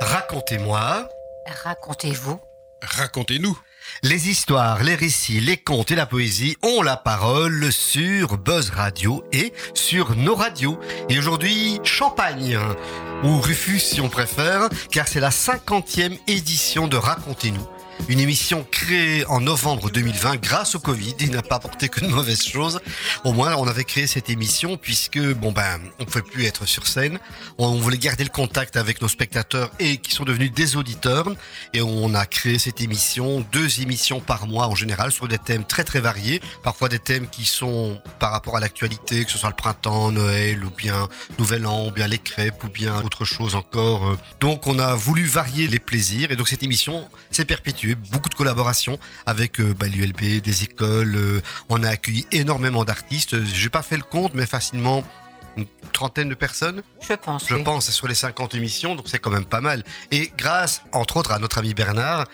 Racontez-moi. Racontez-vous. Racontez-nous. Les histoires, les récits, les contes et la poésie ont la parole sur Buzz Radio et sur nos radios. Et aujourd'hui, Champagne, ou Rufus si on préfère, car c'est la cinquantième édition de Racontez-nous. Une émission créée en novembre 2020 grâce au Covid. Il n'a pas apporté que de mauvaises choses. Au moins, on avait créé cette émission puisque, bon ben, on ne pouvait plus être sur scène. On voulait garder le contact avec nos spectateurs et qui sont devenus des auditeurs. Et on a créé cette émission, deux émissions par mois en général sur des thèmes très très variés. Parfois des thèmes qui sont par rapport à l'actualité, que ce soit le printemps, Noël ou bien Nouvel An, ou bien les crêpes ou bien autre chose encore. Donc on a voulu varier les plaisirs et donc cette émission s'est perpétuée beaucoup de collaborations avec euh, bah, l'ULB, des écoles. euh, on a accueilli énormément d'artistes. J'ai pas fait le compte, mais facilement une trentaine de personnes, Je pense. je oui. pense, sur les 50 émissions, donc c'est quand même pas mal. Et grâce, entre autres, à notre ami Bernard,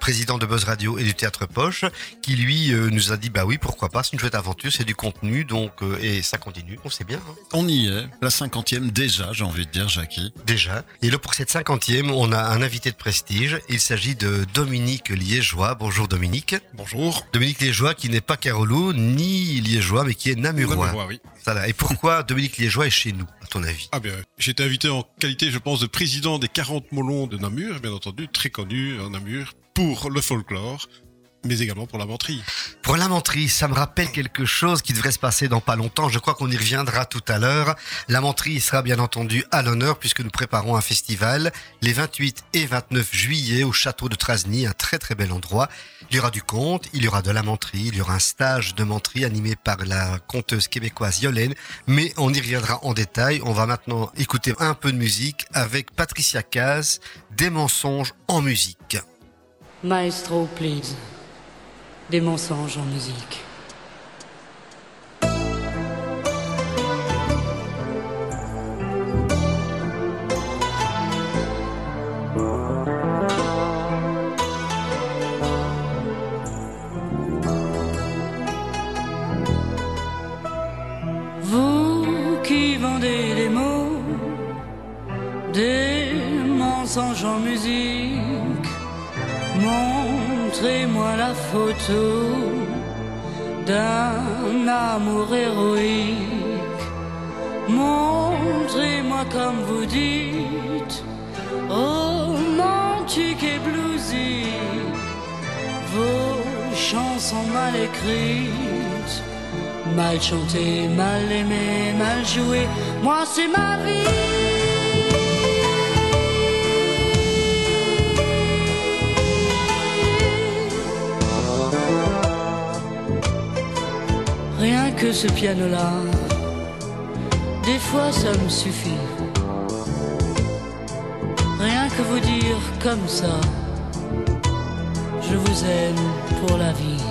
président de Buzz Radio et du Théâtre Poche, qui lui euh, nous a dit bah oui pourquoi pas c'est une chouette aventure c'est du contenu donc euh, et ça continue on sait bien hein. On y est. La cinquantième déjà, j'ai envie de dire, Jackie. déjà et là pour cette cinquantième on a un invité de prestige il s'agit de Dominique Liégeois bonjour Dominique Bonjour. Dominique Liégeois qui n'est pas Carolo ni Liégeois mais qui est Namurois. Namurois, oui. Et pourquoi Dominique Liégeois est chez nous, à ton avis? Ah bien, j'ai été invité en qualité, je pense, de président des 40 Molons de Namur, bien entendu, très connu en Namur, pour le folklore, mais également pour la menterie. Pour la menterie, ça me rappelle quelque chose qui devrait se passer dans pas longtemps. Je crois qu'on y reviendra tout à l'heure. La menterie sera bien entendu à l'honneur puisque nous préparons un festival les 28 et 29 juillet au château de Trasny, un très très bel endroit. Il y aura du conte, il y aura de la menterie, il y aura un stage de menterie animé par la conteuse québécoise Yolène, mais on y reviendra en détail. On va maintenant écouter un peu de musique avec Patricia Caz, des mensonges en musique. Maestro, please. Des mensonges en musique. Vous qui vendez des mots, des mensonges en musique, montrez-moi la photo d'un amour héroïque. Montrez-moi comme vous dites, romantique et bluesy, vos chansons mal écrites. Mal chanté, mal aimé, mal joué, moi c'est ma vie. Rien que ce piano-là, des fois ça me suffit. Rien que vous dire comme ça, je vous aime pour la vie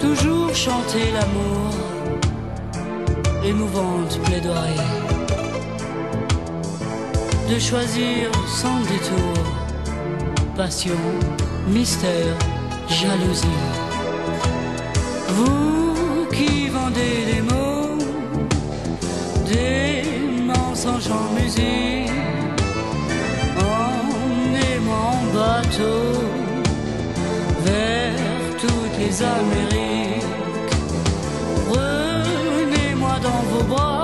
toujours chanter l'amour, émouvante plaidoirie, de choisir sans détour, passion, mystère, jalousie. Vous qui vendez des mots, des mensonges en musique, en aimant en bateau vers toutes les Amériques. Prenez-moi dans vos bras,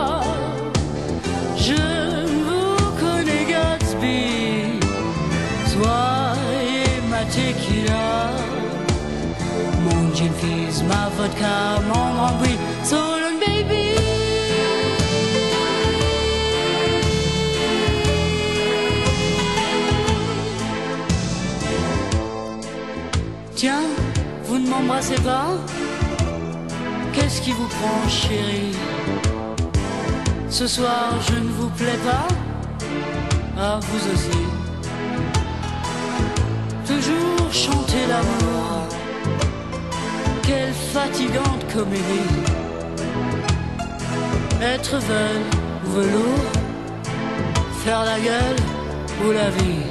gin fizz, ma vodka, mon grand bruit. So long, baby. Tiens, vous ne m'embrassez pas? Qu'est-ce qui vous prend, chérie? Ce soir, je ne vous plais pas? Ah, vous aussi. Toujours chanter l'amour. Quelle fatigante comédie. Être veule ou velours. Faire la gueule ou la vie.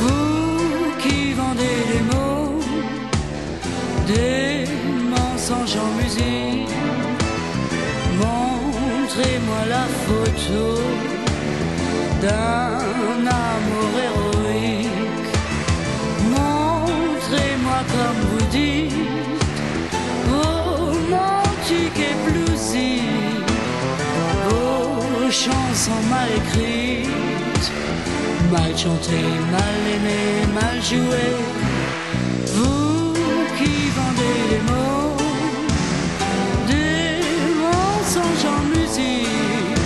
Vous qui vendez des mots, des mensonges en musique, Montrez-moi la photo d'un chansons mal écrites, mal chantées, mal aimées, mal jouées. Vous qui vendez les mots, des mensonges en musique,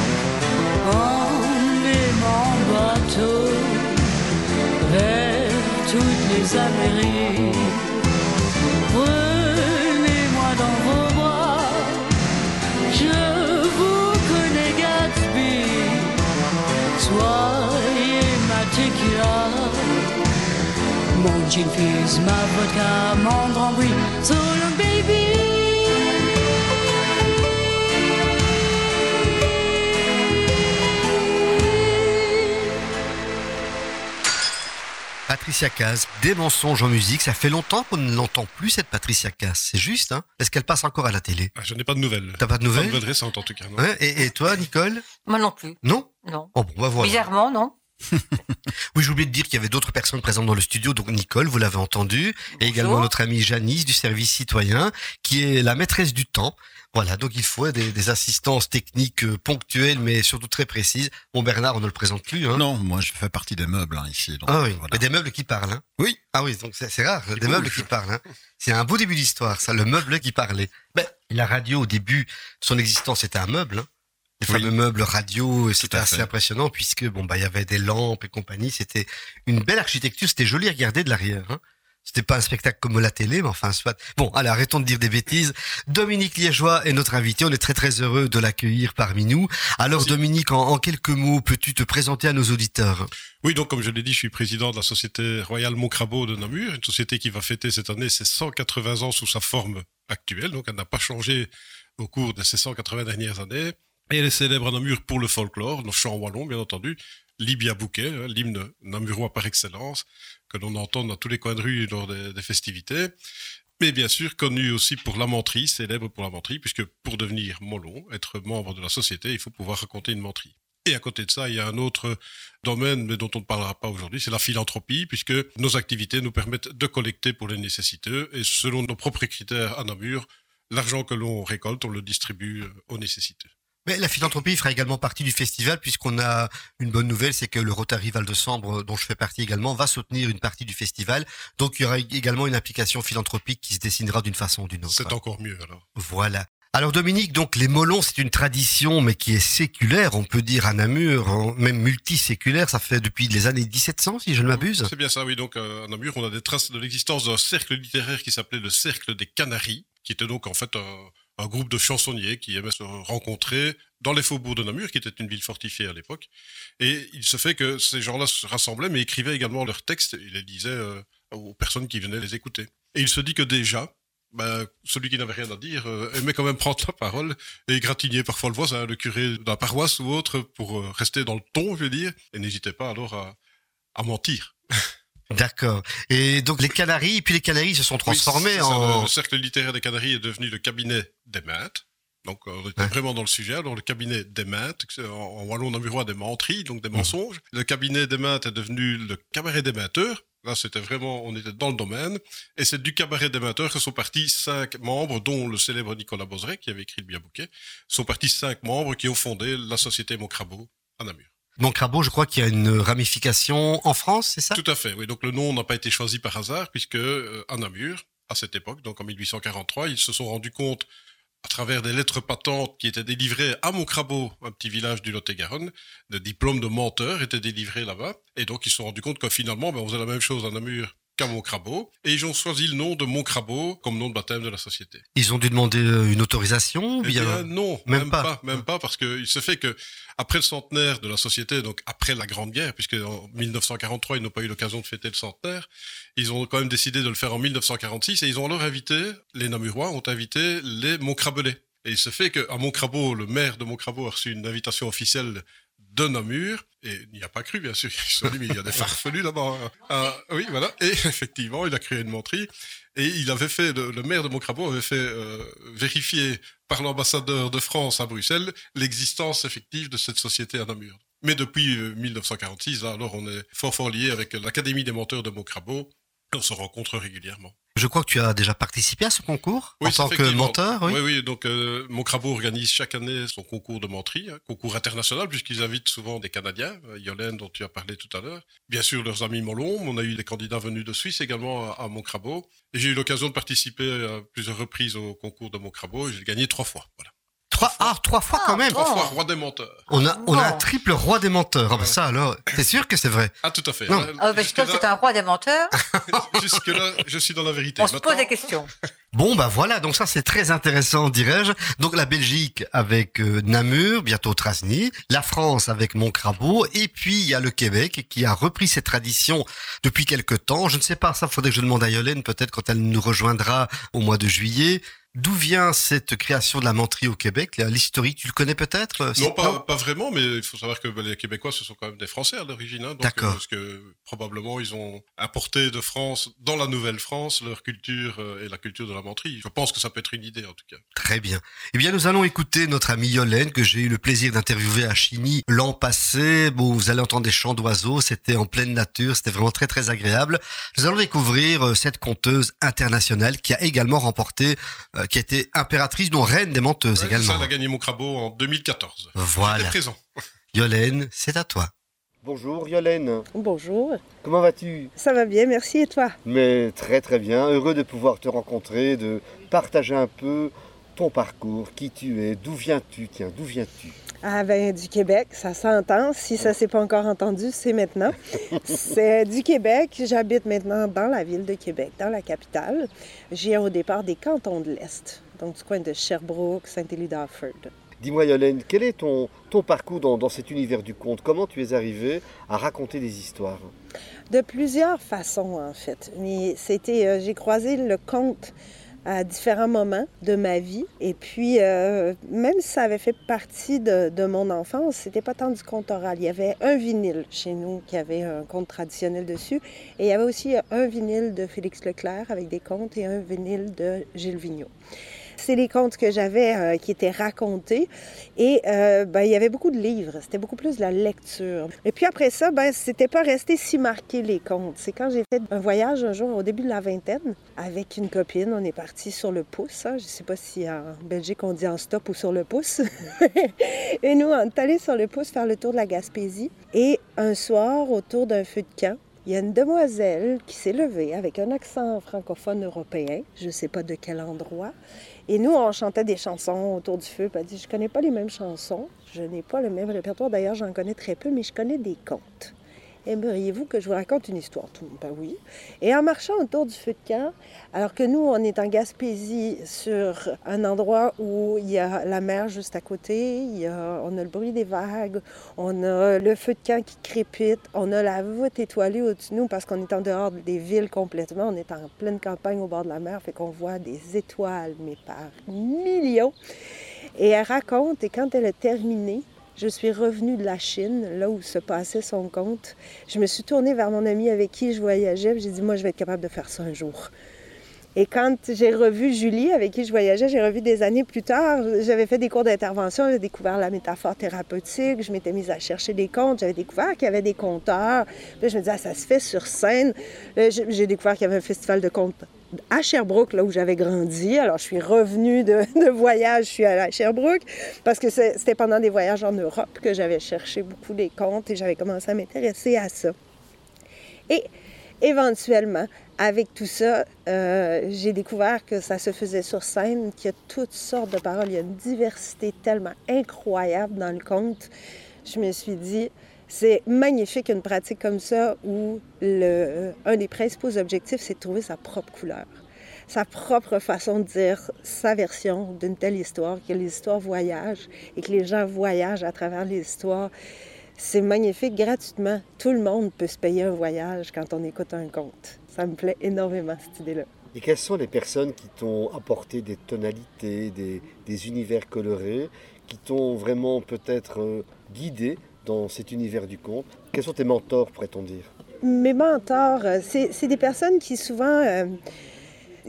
en aimant bateau vers toutes les Amériques. Gin fizz, ma vodka, mon grand bruit, so long baby. Patricia Cass, des mensonges en musique. Ça fait longtemps qu'on ne l'entend plus, cette Patricia Cass. C'est juste, hein Est-ce qu'elle passe encore à la télé? Ah, je n'ai pas de nouvelles. T'as pas de Pas de nouvelles nouvelles récentes en tout cas. Non. Ouais, et, et toi, Nicole? Moi non plus. Non? Non. Oh bon, bah voilà. Bizarrement, non Oui, j'ai oublié de dire qu'il y avait d'autres personnes présentes dans le studio. Donc Nicole, vous l'avez entendu, et également notre amie Janice du service citoyen, qui est la maîtresse du temps. Voilà, donc il faut des, des assistances techniques euh, ponctuelles, mais surtout très précises. Bon, Bernard, on ne le présente plus. Hein. Non, moi je fais partie des meubles hein, ici. donc, Ah oui, voilà. mais des meubles qui parlent. Hein. Oui. Ah oui, donc c'est rare, des bouge. meubles qui parlent. C'est un beau début d'histoire, ça, le meuble qui parlait. Ben, la radio, au début, son existence était un meuble. Les Oui. fameux meubles radio, c'était assez fait. impressionnant puisque bon bah il y avait des lampes et compagnie. C'était une belle architecture, c'était joli à regarder de l'arrière. Hein. C'était pas un spectacle comme la télé, mais enfin soit. Bon, allez, arrêtons de dire des bêtises. Dominique Liégeois est notre invité. On est très très heureux de l'accueillir parmi nous. Alors Merci. Dominique, en, en quelques mots, peux-tu te présenter à nos auditeurs? Oui, donc comme je l'ai dit, je suis président de la société Royale Montcrabeau de Namur, une société qui va fêter cette année ses 180 ans sous sa forme actuelle. Donc elle n'a pas changé au cours de ces 180 dernières années. Et elle est célèbre à Namur pour le folklore, le chant wallon, bien entendu. Libia Bouquet, hein, l'hymne namurois par excellence, que l'on entend dans tous les coins de rue lors des, des festivités. Mais bien sûr, connu aussi pour la menterie, célèbre pour la menterie, puisque pour devenir molon, être membre de la société, il faut pouvoir raconter une menterie. Et à côté de ça, il y a un autre domaine, mais dont on ne parlera pas aujourd'hui, c'est la philanthropie, puisque nos activités nous permettent de collecter pour les nécessiteux, et selon nos propres critères à Namur, l'argent que l'on récolte, on le distribue euh, aux nécessiteux. Mais la philanthropie fera également partie du festival puisqu'on a une bonne nouvelle, c'est que le Rotary Val de Sambre, dont je fais partie également, va soutenir une partie du festival. Donc il y aura également une application philanthropique qui se dessinera d'une façon ou d'une autre. C'est encore mieux alors. Voilà. Alors Dominique, donc les molons, c'est une tradition, mais qui est séculaire, on peut dire à Namur, hein, même multiséculaire. Ça fait depuis les années 1700, si je ne m'abuse. C'est bien ça, oui. Donc euh, à Namur, on a des traces de l'existence d'un cercle littéraire qui s'appelait le Cercle des Canaries, qui était donc en fait un, un groupe de chansonniers qui aimaient se rencontrer dans les faubourgs de Namur, qui était une ville fortifiée à l'époque. Et il se fait que ces gens-là se rassemblaient, mais écrivaient également leurs textes et les disaient euh, aux personnes qui venaient les écouter. Et il se dit que déjà, ben, celui qui n'avait rien à dire euh, aimait quand même prendre la parole et égratigner parfois le voisin, le curé de la paroisse ou autre, pour euh, rester dans le ton, je veux dire, et n'hésitait pas alors à mentir. D'accord. Et donc les Canaries, puis les Canaries se sont transformés Oui, ça, en... Le, le cercle littéraire des Canaries est devenu le cabinet des maîtres. Donc, euh, on était Ouais. vraiment dans le sujet. Alors, le cabinet des maîtres, en, wallon namurois des menteries, donc des Mhm. mensonges. Le cabinet des maîtres est devenu le cabaret des menteurs. Là, c'était vraiment, on était dans le domaine. Et c'est du cabaret des menteurs que sont partis cinq membres, dont le célèbre Nicolas Boseret, qui avait écrit le bien bouquet, sont partis cinq membres qui ont fondé la société Mocrabo à Namur. Donc Crabeau, je crois qu'il y a une ramification en France, c'est ça? Tout à fait, oui. Donc le nom n'a pas été choisi par hasard, puisque euh, à Namur, à cette époque, donc en 1843, ils se sont rendus compte, à travers des lettres patentes qui étaient délivrées à Montcrabeau, un petit village du Lot-et-Garonne, des diplômes de menteurs étaient délivrés là-bas, et donc ils se sont rendus compte que finalement, ben, on faisait la même chose à Namur qu'à Montcrabeau, et ils ont choisi le nom de Montcrabeau comme nom de baptême de la société. Ils ont dû demander euh, une autorisation Eh bien... bien, non, même même, pas. pas. même pas, parce que il se fait que après le centenaire de la société, donc après la Grande Guerre, puisque en 1943 ils n'ont pas eu l'occasion de fêter le centenaire, ils ont quand même décidé de le faire en 1946 et ils ont alors invité les Namurois ont invité les Montcrabelais. Et il se fait qu'à Montcrabeau, le maire de Montcrabeau a reçu une invitation officielle de Namur, et il n'y a pas cru, bien sûr. Ils se dit, mais il y a des farfelus là-bas. hein. Ah, oui, voilà. Et effectivement, il a créé une menterie. Et il avait fait, le, maire de Montcrabeau avait fait euh, vérifier par l'ambassadeur de France à Bruxelles l'existence effective de cette société à Namur. Mais depuis 1946, euh, alors on est fort fort lié avec l'Académie des menteurs de Mocrabo. On se rencontre régulièrement. Je crois que tu as déjà participé à ce concours en tant que menteur. Oui, oui. donc euh, Mocrabo organise chaque année son concours de menterie, hein, concours international, puisqu'ils invitent souvent des Canadiens, euh, Yolène dont tu as parlé tout à l'heure. Bien sûr, leurs amis Molon. On a eu des candidats venus de Suisse également à, à Mocrabo. Et j'ai eu l'occasion de participer à plusieurs reprises au concours de Mocrabo et j'ai gagné trois fois. Voilà. Trois, ah, trois fois quand même. Trois fois roi des menteurs. On a, on a un triple roi des menteurs. Ah, ben ça alors, t'es sûr que c'est vrai? Ah, tout à fait. Non. Ah, parce que c'est un roi des menteurs. Jusque-là, je suis dans la vérité. On se pose des questions. Bon, bah voilà, donc ça c'est très intéressant, dirais-je. Donc la Belgique avec euh, Namur, bientôt Trasny, la France avec Montcrabeau, et puis il y a le Québec qui a repris ses traditions depuis quelque temps. Je ne sais pas, ça faudrait que je demande à Yolène peut-être quand elle nous rejoindra au mois de juillet. D'où vient cette création de la menterie au Québec? L'historique, tu le connais peut-être euh, Non, pas, pas, vraiment, mais il faut savoir que bah, les Québécois, ce sont quand même des Français à l'origine. Hein, D'accord. Euh, parce que probablement, ils ont apporté de France, dans la Nouvelle-France, leur culture euh, et la culture de la menterie. Je pense que ça peut être une idée, en tout cas. Très bien. Eh bien, nous allons écouter notre amie Yolène, que j'ai eu le plaisir d'interviewer à Chigny l'an passé. Bon, vous allez entendre des chants d'oiseaux, c'était en pleine nature, c'était vraiment très, très agréable. Nous allons découvrir cette conteuse internationale qui a également remporté, qui a été impératrice, dont reine des menteuses également. Ça, elle a gagné mon crabeau en 2014. Voilà. présent. Yolène, c'est à toi. Bonjour Yolène. Bonjour. Comment vas-tu? Ça va bien, merci et toi? Mais très très bien, heureux de pouvoir te rencontrer, de partager un peu ton parcours, qui tu es, d'où viens-tu, tiens, d'où viens-tu? Ah ben du Québec, ça s'entend. Si ça s'est pas encore entendu, c'est maintenant. c'est du Québec. J'habite maintenant dans la ville de Québec, dans la capitale. J'ai au départ des cantons de l'Est, donc du coin de Sherbrooke, Saint-Élie d'Alford. Dis-moi Yolène, quel est ton, ton parcours dans, dans, cet univers du conte? Comment tu es arrivée à raconter des histoires? De plusieurs façons en fait. C'était, euh, j'ai croisé le conte à différents moments de ma vie. Et puis, euh, même si ça avait fait partie de, de mon enfance, c'était pas tant du conte oral. Il y avait un vinyle chez nous qui avait un conte traditionnel dessus. Et il y avait aussi un vinyle de Félix Leclerc avec des contes et un vinyle de Gilles Vigneault. C'est les contes que j'avais euh, qui étaient racontés. Et euh, ben, il y avait beaucoup de livres. C'était beaucoup plus de la lecture. Et puis après ça, ben, c'était pas resté si marqué les contes. C'est quand j'ai fait un voyage un jour au début de la vingtaine avec une copine. On est parti sur le pouce. Hein. Je sais pas si en Belgique on dit en stop ou sur le pouce. et nous, on est allés sur le pouce faire le tour de la Gaspésie. Et un soir, autour d'un feu de camp, il y a une demoiselle qui s'est levée avec un accent francophone européen, je ne sais pas de quel endroit, et nous, on chantait des chansons autour du feu. Puis elle dit, je connais pas les mêmes chansons, je n'ai pas le même répertoire. D'ailleurs, j'en connais très peu, mais je connais des contes. Aimeriez-vous que je vous raconte une histoire? Tout le monde, ben oui. Et en marchant autour du feu de camp, alors que nous, on est en Gaspésie, sur un endroit où il y a la mer juste à côté, on a le bruit des vagues, on a le feu de camp qui crépite, on a la voûte étoilée au-dessus de nous parce qu'on est en dehors des villes complètement, on est en pleine campagne au bord de la mer, fait qu'on voit des étoiles, mais par millions. Et elle raconte, et quand elle a terminé, je suis revenue de la Chine, là où se passait son compte. Je me suis tournée vers mon ami avec qui je voyageais. J'ai dit, moi, je vais être capable de faire ça un jour. Et quand j'ai revu Julie, avec qui je voyageais, j'ai revu des années plus tard, j'avais fait des cours d'intervention, j'ai découvert la métaphore thérapeutique, je m'étais mise à chercher des contes, j'avais découvert qu'il y avait des conteurs. Puis je me disais, ah, ça se fait sur scène. J'ai découvert qu'il y avait un festival de contes à Sherbrooke, là où j'avais grandi. Alors, je suis revenue de, voyage, je suis allée à Sherbrooke, parce que c'était pendant des voyages en Europe que j'avais cherché beaucoup les contes et j'avais commencé à m'intéresser à ça. Et éventuellement, avec tout ça, euh, j'ai découvert que ça se faisait sur scène, qu'il y a toutes sortes de paroles, il y a une diversité tellement incroyable dans le conte. Je me suis dit, c'est magnifique une pratique comme ça où un des principaux objectifs, c'est de trouver sa propre couleur, sa propre façon de dire sa version d'une telle histoire, que l'histoire voyage et que les gens voyagent à travers l'histoire. C'est magnifique gratuitement. Tout le monde peut se payer un voyage quand on écoute un conte. Ça me plaît énormément, cette idée-là. Et quelles sont les personnes qui t'ont apporté des tonalités, des, des univers colorés, qui t'ont vraiment peut-être euh, guidé dans cet univers du conte. Quels sont tes mentors, pourrait-on dire? Mes mentors, euh, c'est des personnes qui souvent... Euh,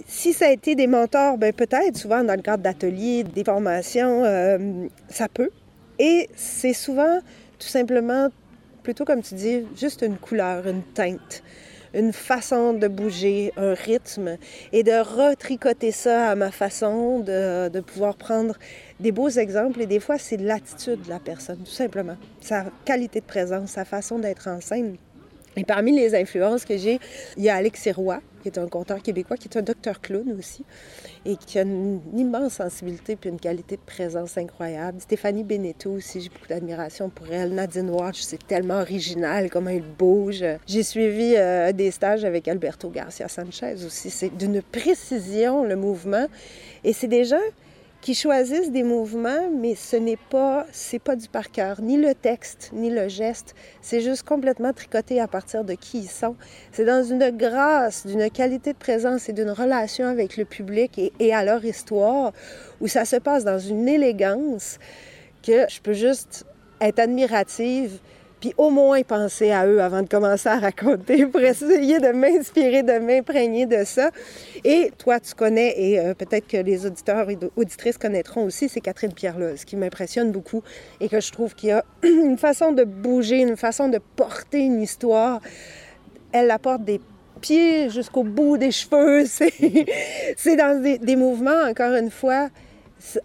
Si ça a été des mentors, ben peut-être, souvent dans le cadre d'ateliers, des formations, euh, ça peut. Et c'est souvent tout simplement, plutôt comme tu dis, juste une couleur, une teinte une façon de bouger, un rythme, et de retricoter ça à ma façon, de, de pouvoir prendre des beaux exemples. Et des fois, c'est l'attitude de la personne, tout simplement. Sa qualité de présence, sa façon d'être en scène. Et parmi les influences que j'ai, il y a Alex Roy, qui est un conteur québécois, qui est un docteur clown aussi, et qui a une, immense sensibilité puis une qualité de présence incroyable. Stéphanie Beneteau aussi, j'ai beaucoup d'admiration pour elle. Nadine Watch, c'est tellement original, comment elle bouge. J'ai suivi euh, des stages avec Alberto Garcia Sanchez aussi. C'est d'une précision, le mouvement. Et c'est des gens qui choisissent des mouvements, mais ce n'est pas, c'est pas du par cœur, ni le texte, ni le geste. C'est juste complètement tricoté à partir de qui ils sont. C'est dans une grâce, d'une qualité de présence et d'une relation avec le public et, et à leur histoire, où ça se passe dans une élégance que je peux juste être admirative puis au moins penser à eux avant de commencer à raconter pour essayer de m'inspirer, de m'imprégner de ça. Et toi, tu connais, et euh, peut-être que les auditeurs et auditrices connaîtront aussi, c'est Catherine ce qui m'impressionne beaucoup et que je trouve qu'il y a une façon de bouger, une façon de porter une histoire. Elle apporte des pieds jusqu'au bout des cheveux. C'est dans des, des, mouvements, encore une fois,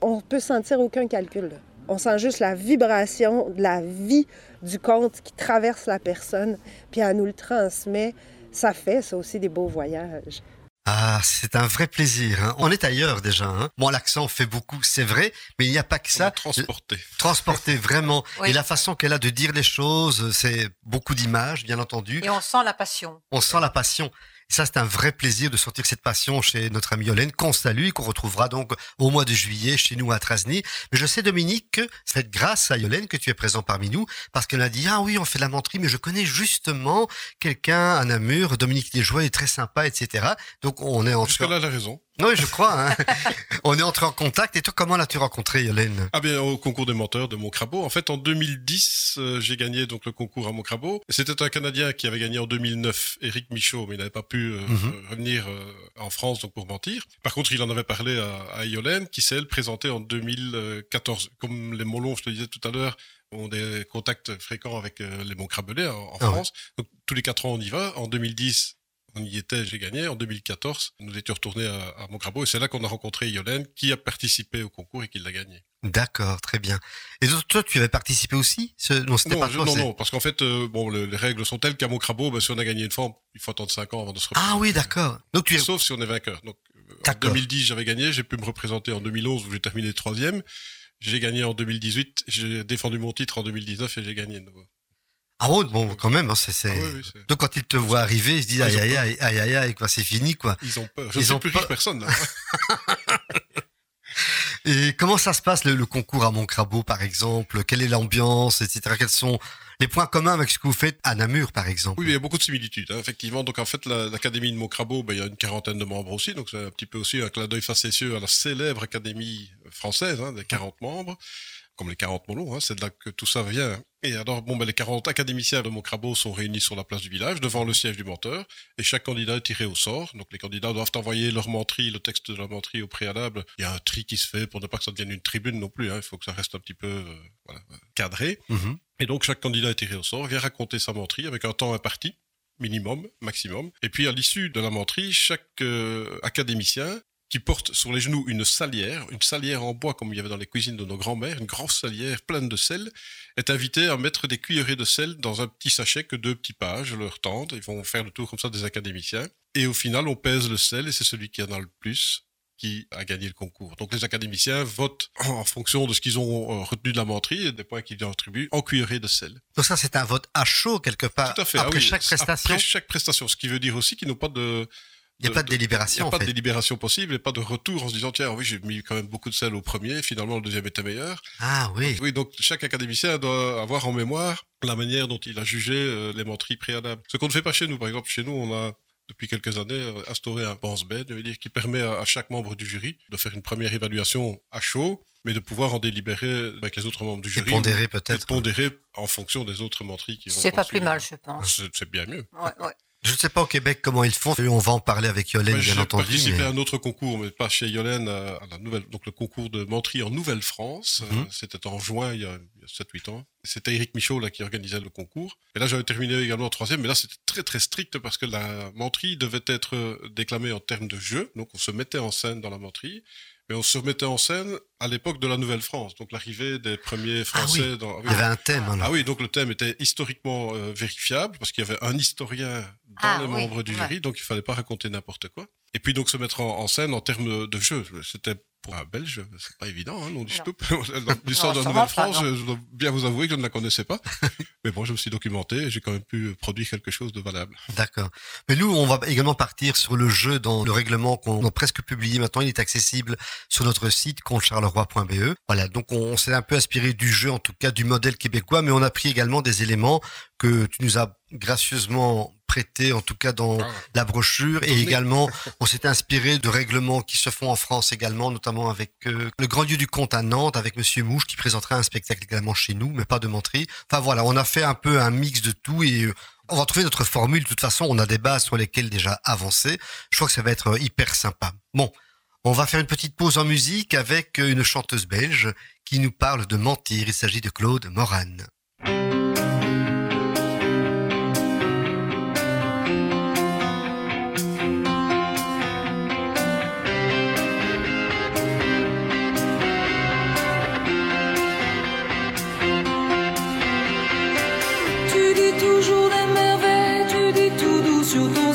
on peut sentir aucun calcul. On sent juste la vibration de la vie du conte qui traverse la personne, puis elle nous le transmet. Ça fait, ça aussi, des beaux voyages. Ah, c'est un vrai plaisir. Hein. On est ailleurs déjà. Hein. Bon, l'accent fait beaucoup, c'est vrai, mais il n'y a pas que ça. Transporter. Transporter, vraiment. Et la façon qu'elle a de dire les choses, c'est beaucoup d'images, bien entendu. Et on sent la passion. On sent la passion ça, c'est un vrai plaisir de sortir cette passion chez notre amie Yolène, qu'on salue qu'on retrouvera donc au mois de juillet chez nous à Trasny. Mais je sais, Dominique, que c'est grâce à Yolène que tu es présent parmi nous, parce qu'elle a dit, ah oui, on fait de la menterie, mais je connais justement quelqu'un à Namur, Dominique Desjoie est très sympa, etc. Donc, on est en Jusque-là, elle a raison. Oui, je crois. Hein. On est entré en contact. Et toi, comment l'as-tu rencontré, Yolène Ah bien, au concours des menteurs de Montcrabeau. En fait, en 2010, euh, j'ai gagné donc le concours à Montcrabeau. C'était un Canadien qui avait gagné en 2009, Eric Michaud, mais il n'avait pas pu euh, mhm. revenir euh, en France donc pour mentir. Par contre, il en avait parlé à, à Yolène, qui s'est elle présentée en 2014. Comme les Molons, je te disais tout à l'heure, ont des contacts fréquents avec les Montcrabelais en, en ah France. Donc, tous les quatre ans, on y va. En 2010, on y était, j'ai gagné. En 2014, nous étions retournés à, à et c'est là qu'on a rencontré Yolène qui a participé au concours et qui l'a gagné. D'accord, très bien. Et toi, tu avais participé aussi? Non, c'était pas Non, non, parce qu'en fait, euh, bon, les règles sont telles qu'à Montcrabeau, ben, si on a gagné une fois, il faut attendre 5 ans avant de se représenter. Ah oui, d'accord. Donc tu es... Sauf si on est vainqueur. Donc, euh, en 2010, j'avais gagné, j'ai pu me représenter en 2011 où j'ai terminé troisième. J'ai gagné en 2018, j'ai défendu mon titre en 2019 et j'ai gagné de nouveau. Ah bon, bon, quand même, hein, c'est, ah Donc quand ils te voient arriver, ils se disent aïe aïe aïe aïe aïe aïe quoi, c'est fini quoi. Ils ont peur. Je ils ont plus peur. personne. Là. Et comment ça se passe le, concours à Montcrabeau par exemple? Quelle est l'ambiance, etc. Quels sont les points communs avec ce que vous faites à Namur par exemple? Oui, il y a beaucoup de similitudes, hein, effectivement. Donc en fait, l'académie de Montcrabeau, ben, il y a une quarantaine de membres aussi, donc c'est un petit peu aussi un clin d'œil facétieux à la célèbre académie française, hein, des 40 membres comme les 40 molos, hein, c'est de là que tout ça vient. Et alors, bon, ben, les 40 académiciens de Montcrabeau sont réunis sur la place du village, devant le siège du menteur, et chaque candidat est tiré au sort. Donc, les candidats doivent envoyer leur menterie, le texte de la menterie au préalable. Il y a un tri qui se fait pour ne pas que ça devienne une tribune non plus. Hein. Il faut que ça reste un petit peu euh, voilà, cadré. Mm-hmm. Et donc, chaque candidat est tiré au sort, vient raconter sa menterie avec un temps imparti minimum, maximum. Et puis à l'issue de la menterie, chaque euh, académicien qui porte sur les genoux une salière, une salière en bois comme il y avait dans les cuisines de nos grands-mères, une grosse salière pleine de sel, est invité à mettre des cuillerées de sel dans un petit sachet que deux petits pages leur tendent. Ils vont faire le tour comme ça des académiciens. Et au final, on pèse le sel et c'est celui qui en a le plus qui a gagné le concours. Donc les académiciens votent en fonction de ce qu'ils ont euh, retenu de la menterie et des points qu'ils attribuent en cuillerée de sel. Donc ça, c'est un vote à chaud quelque part. Tout à fait. Après ah chaque prestation. Après chaque prestation, ce qui veut dire aussi qu'ils n'ont pas de il n'y a pas de délibération. Il n'y a pas de délibération possible et pas de retour en se disant tiens oui j'ai mis quand même beaucoup de sel au premier finalement le deuxième était meilleur. Ah oui. Oui donc chaque académicien doit avoir en mémoire la manière dont il a jugé euh, les menteries préalables. Ce qu'on ne fait pas chez nous par exemple chez nous on a depuis quelques années euh, instauré un pense-bête, dire qui permet à, chaque membre du jury de faire une première évaluation à chaud mais de pouvoir en délibérer avec les autres membres du jury. Et pondérer peut-être. Pondérer en fonction des autres menteries qui vont. C'est pas plus mal, je pense. C'est bien mieux. Ouais, ouais. Je ne sais pas au Québec comment ils font. On va en parler avec Yolène, bien J'ai entendu. participé mais- à un autre concours, mais pas chez Yolène, à à la nouvelle, donc le concours de menterie en Nouvelle-France. Mhm. Euh, C'était en juin, il y a, 7-8 ans. C'était Eric Michaud là, qui organisait le concours. Et là, j'avais terminé également en troisième, mais là, c'était très très strict parce que la menterie devait être euh, déclamée en termes de jeu. Donc, on se mettait en scène dans la menterie. Mais on se mettait en scène à l'époque de la Nouvelle-France, donc l'arrivée des premiers Français dans... Il y avait un thème. alors. Ah oui, donc le thème était historiquement euh, vérifiable parce qu'il y avait un historien dans Ah les oui, membres du ouais. jury, donc il fallait pas raconter n'importe quoi. Et puis donc se mettre en, en scène en termes de jeu, c'était pour un Belge, c'est pas évident, hein, non du Non. Stoup. L'histoire de la Nouvelle-France, je dois bien vous avouer que je ne la connaissais pas. Mais bon, je me suis documenté et j'ai quand même pu produire quelque chose de valable. D'accord. Mais nous, on va également partir sur le jeu dans le règlement qu'on a presque publié maintenant. Il est accessible sur notre site comptecharleroi.be. Voilà. Donc, on, on s'est un peu inspiré du jeu, en tout cas du modèle québécois, mais on a pris également des éléments que tu nous as gracieusement en tout cas dans Ah. la brochure. Et également, on s'est inspiré de règlements qui se font en France également, notamment avec euh, le Grand Dieu du Comte à Nantes, avec Monsieur Mouche, qui présentera un spectacle également chez nous, mais pas de menterie. Enfin voilà, on a fait un peu un mix de tout et euh, on va trouver notre formule. De toute façon, on a des bases sur lesquelles déjà avancer. Je crois que ça va être euh, hyper sympa. Bon, on va faire une petite pause en musique avec une chanteuse belge qui nous parle de mentir. Il s'agit de Claude Moran. Toujours des merveilles, tu dis tout doux sur ton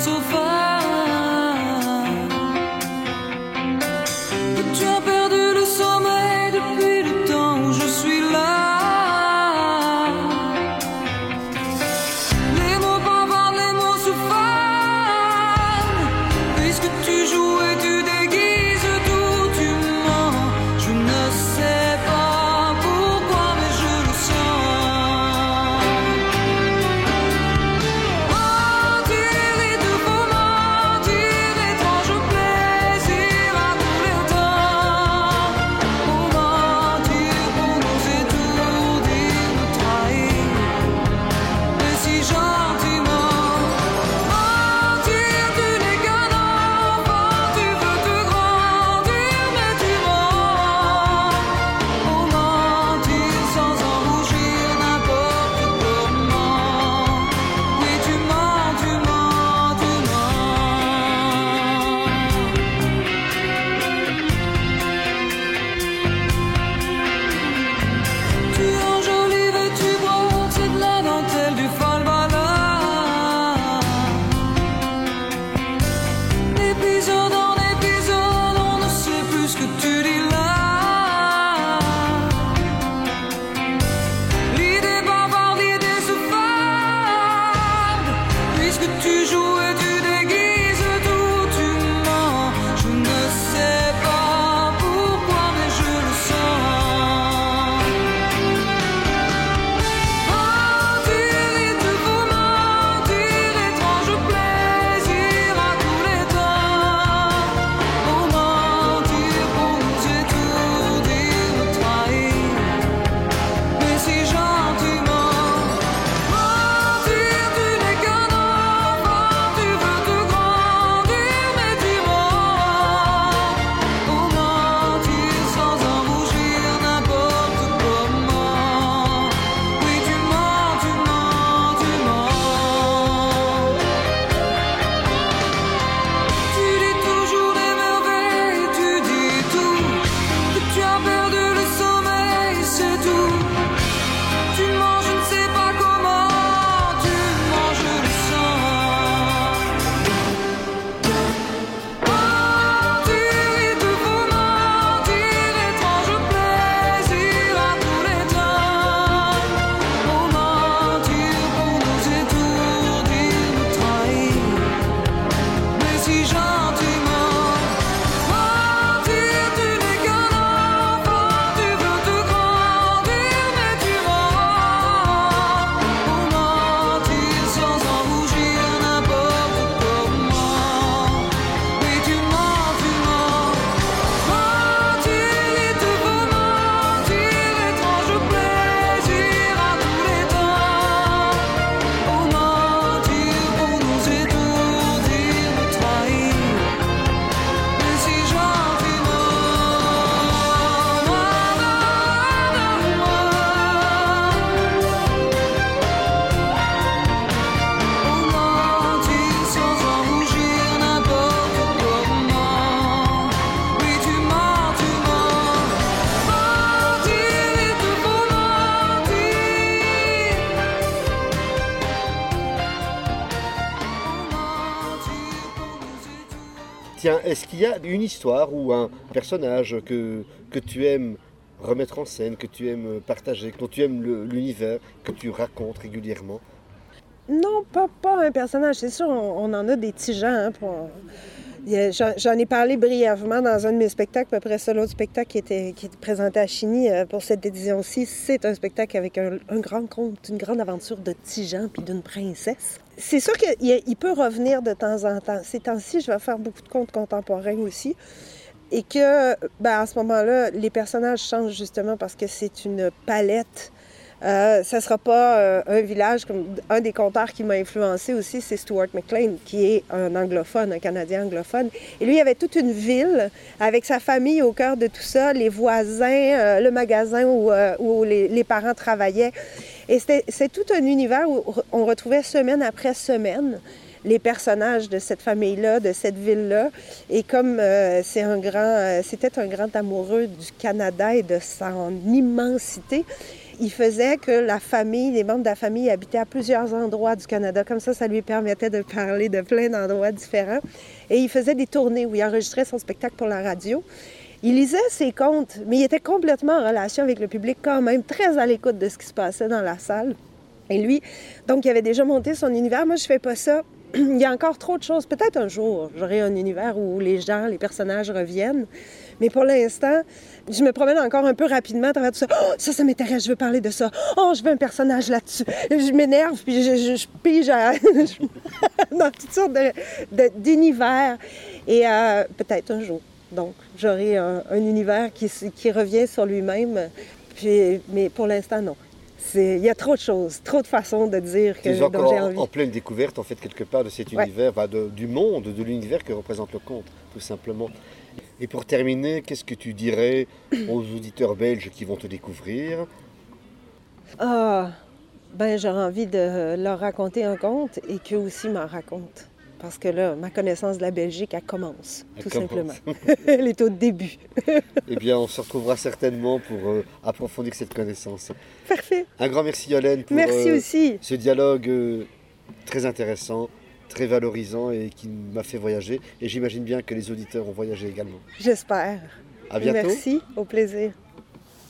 est-ce qu'il y a une histoire ou un personnage que, tu aimes remettre en scène, que tu aimes partager, dont tu aimes l'univers, que tu racontes régulièrement? Non, pas, pas un personnage. C'est sûr, on, en a des petits hein, pour- J'en ai parlé brièvement dans un de mes spectacles, après ça, l'autre spectacle qui était, qui était présenté à Chigny euh, pour cette édition-ci, c'est un spectacle avec un, grand conte, une grande aventure de Tijan puis d'une princesse. C'est sûr qu'il il- il peut revenir de temps en temps. Ces temps-ci, je vais faire beaucoup de contes contemporains aussi. Et que, ben, à ce moment-là, les personnages changent justement parce que c'est une palette euh, ça sera pas euh, un village comme un des conteurs qui m'a influencé aussi, c'est Stuart McLean, qui est un anglophone, un Canadien anglophone. Et lui, il avait toute une ville avec sa famille au cœur de tout ça, les voisins, euh, le magasin où, euh, les, parents travaillaient. Et c'est tout un univers où on retrouvait semaine après semaine les personnages de cette famille-là, de cette ville-là. Et comme c'est un grand, c'était un grand amoureux du Canada et de son immensité, il faisait que la famille, les membres de la famille habitaient à plusieurs endroits du Canada. Comme ça, ça lui permettait de parler de plein d'endroits différents. Et il faisait des tournées où il enregistrait son spectacle pour la radio. Il lisait ses contes, mais il était complètement en relation avec le public quand même, très à l'écoute de ce qui se passait dans la salle. Et lui, donc, il avait déjà monté son univers. Moi, je fais pas ça. Il y a encore trop de choses. Peut-être un jour, j'aurai un univers où les gens, les personnages reviennent. Mais pour l'instant, je me promène encore un peu rapidement à travers tout ça. Oh, ça, ça m'intéresse, je veux parler de ça. Oh, je veux un personnage là-dessus. Je m'énerve, puis je, je- je pige à- dans toutes sortes de- de- d'univers. Et euh, peut-être un jour. Donc, j'aurai un, un univers qui, revient sur lui-même. Puis, mais pour l'instant, non. Il y a trop de choses, trop de façons de dire que, j'ai en, envie. en pleine découverte, en fait, quelque part, de cet Ouais. univers, bah, de- du monde, de l'univers que représente le conte, tout simplement. Et pour terminer, qu'est-ce que tu dirais aux auditeurs belges qui vont te découvrir Ah, ben j'aurais envie de leur raconter un conte et qu'eux aussi m'en racontent. Parce que là, ma connaissance de la Belgique, elle commence, Elle tout commence. simplement. Elle est au début. Eh bien, on se retrouvera certainement pour euh, approfondir cette connaissance. Parfait. Un grand merci, Yolène, pour Merci euh, aussi. ce dialogue euh, très intéressant, très valorisant et qui m'a fait voyager. Et j'imagine bien que les auditeurs ont voyagé également. J'espère. À bientôt. Merci, au plaisir.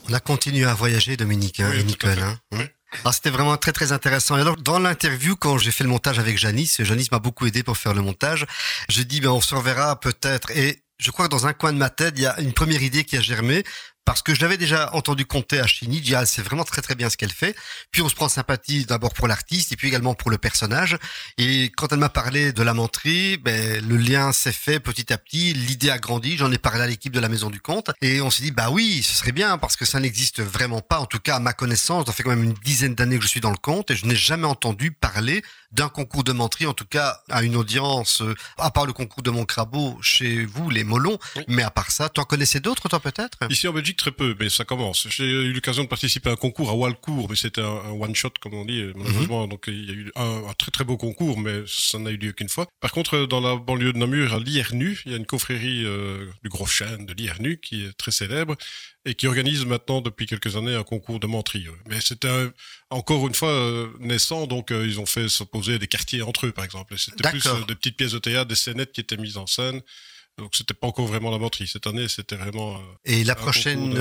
On a continué à voyager, Dominique hein, Oui, et Nicole. hein. Oui. Alors, c'était vraiment très très intéressant. Et alors dans l'interview, quand j'ai fait le montage avec Janice, Janice m'a beaucoup aidé pour faire le montage. J'ai dit ben on se reverra peut-être. Et je crois que dans un coin de ma tête, il y a une première idée qui a germé. Parce que je l'avais déjà entendu compter à Chini, ah, c'est vraiment très très bien ce qu'elle fait. Puis on se prend sympathie d'abord pour l'artiste et puis également pour le personnage. Et quand elle m'a parlé de la menterie, ben, le lien s'est fait petit à petit, l'idée a grandi, j'en ai parlé à l'équipe de la Maison du Conte. Et on s'est dit, bah oui, ce serait bien parce que ça n'existe vraiment pas, en tout cas à ma connaissance, ça fait quand même une dizaine d'années que je suis dans le conte et je n'ai jamais entendu parler d'un concours de menterie, en tout cas à une audience, euh, à part le concours de Moncrabeau chez vous, les Molons. Oui. Mais à part ça, tu en connaissais d'autres, toi peut-être? Ici en Belgique, très peu, mais ça commence. J'ai eu l'occasion de participer à un concours à Walcourt, mais c'était un, un one-shot, comme on dit, et malheureusement. Donc, il y a eu un, un très très beau concours, mais ça n'a eu lieu qu'une fois. Par contre, dans la banlieue de Namur, à Liernu, il y a une confrérie euh, du Gros Chêne de Liernu qui est très célèbre et qui organise maintenant depuis quelques années un concours de menterie. Mais c'était un- encore une fois euh, naissant, donc euh, ils ont fait s'opposer des quartiers entre eux, par exemple. C'était plus euh, des petites pièces de théâtre, des scénettes qui étaient mises en scène. Donc c'était pas encore vraiment la menterie. Cette année, c'était vraiment... euh, Et la prochaine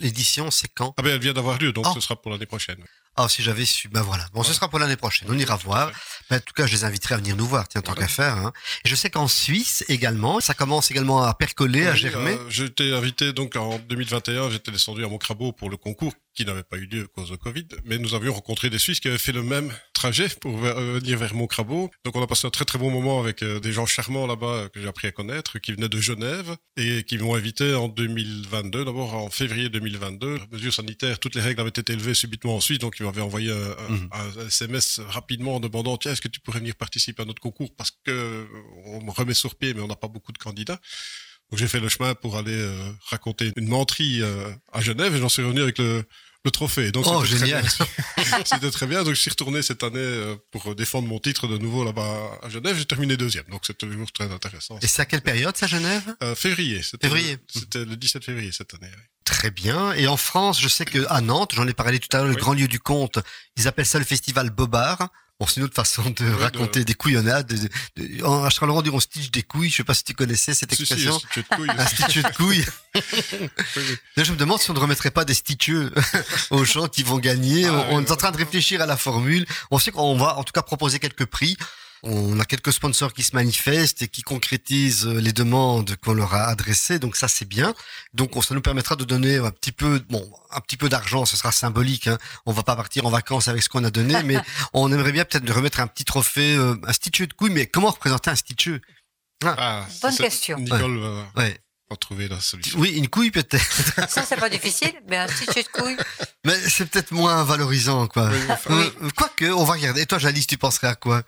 l'édition, c'est quand? Ah ben elle vient d'avoir lieu, donc Ah. ce sera pour l'année prochaine. Ah, si j'avais su, ben voilà. Bon, ce sera pour l'année prochaine. On ira voir. Mais en tout cas, je les inviterai à venir nous voir, tiens, tant Voilà. qu'à faire. Hein. Et je sais qu'en Suisse également, ça commence également à percoler, à germer. euh, j'ai été invité donc en 2021, j'étais descendu à Moncrabeau pour le concours qui n'avait pas eu lieu à cause de Covid, mais nous avions rencontré des Suisses qui avaient fait le même trajet pour euh, venir vers Moncrabeau. Donc on a passé un très très bon moment avec euh, des gens charmants là-bas euh, que j'ai appris à connaître, qui venaient de Genève et qui m'ont invité en 2022, d'abord en février 2022. Mesures sanitaires, toutes les règles avaient été élevées subitement en Suisse, donc ils m'avaient envoyé un, un- Mhm. un SMS rapidement en demandant tiens est-ce que tu pourrais venir participer à notre concours? Parce que euh, on me remet sur pied mais on n'a pas beaucoup de candidats. Donc j'ai fait le chemin pour aller euh, raconter une menterie euh, à Genève et j'en suis revenu avec le, le trophée. Donc Oh, génial. C'était très bien. Donc je suis retourné cette année euh, pour défendre mon titre de nouveau là-bas à Genève. J'ai terminé deuxième. Donc c'était toujours très intéressant. Et c'est à quelle période, ça, Genève? Euh, février. C'était Février. C'était le 17 février cette année. oui. Très bien. Et en France, je sais que à Nantes, j'en ai parlé tout à l'heure, le Oui. grand lieu du conte, ils appellent ça le festival Bobard. Bon, c'est une autre façon de raconter des couillonnades. De, de, de, en Charleroi, on dit on stitch des couilles. Je sais pas si tu connaissais cette Si, si, expression. un stitcheux de couilles. un stitcheux de couilles. Là, je me demande si on ne remettrait pas des stitcheux aux gens qui vont gagner. Ah, on, on est en train de réfléchir à la formule. On sait qu'on va en tout cas proposer quelques prix. On a quelques sponsors qui se manifestent et qui concrétisent euh, les demandes qu'on leur a adressées, donc ça c'est bien. Donc on- ça nous permettra de donner un petit peu, bon, un petit peu d'argent, ce sera symbolique. Hein. On va pas partir en vacances avec ce qu'on a donné, mais on aimerait bien peut-être remettre un petit trophée, euh, un stitcheux de couilles. Mais comment représenter un stitcheux Ah, Bonne c'est- question. Nicole va, Ouais, va trouver la solution. oui, une couille peut-être, Ça, c'est pas difficile, mais un stitch de couille. mais c'est peut-être moins valorisant, quoi. Oui, enfin, Euh, Quoique, on va regarder. Et toi, Jalice, tu penserais à quoi?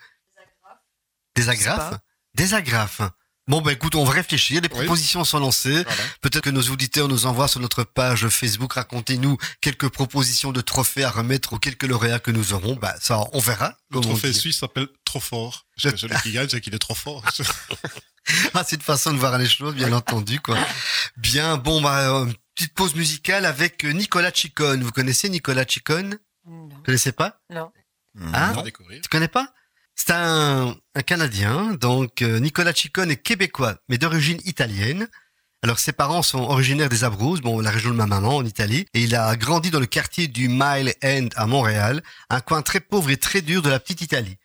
Des agrafes Des agrafes. Bon, bah écoute, on va réfléchir. Les Oui. propositions sont lancées. voilà. Peut-être que nos auditeurs nous envoient sur notre page Facebook. Racontez-nous quelques propositions de trophées à remettre aux quelques lauréats que nous aurons. Bah, ça, on verra. Le on trophée suisse s'appelle trop fort. Que celui qui gagne, c'est qu'il est trop fort. Ah, c'est une façon de voir les choses, bien entendu, quoi. Bien, bon, bah, euh, petite pause musicale avec Nicolas Chicone. Vous connaissez Nicolas Chicone? Non. Vous connaissez pas? Non. Hein? On va découvrir. Tu connais pas? C'est un, un Canadien, donc euh, Nicolas Ciccone est québécois, mais d'origine italienne. Alors ses parents sont originaires des Abruzzes, bon la région de ma maman en Italie, et il a grandi dans le quartier du Mile End à Montréal, un coin très pauvre et très dur de la petite Italie.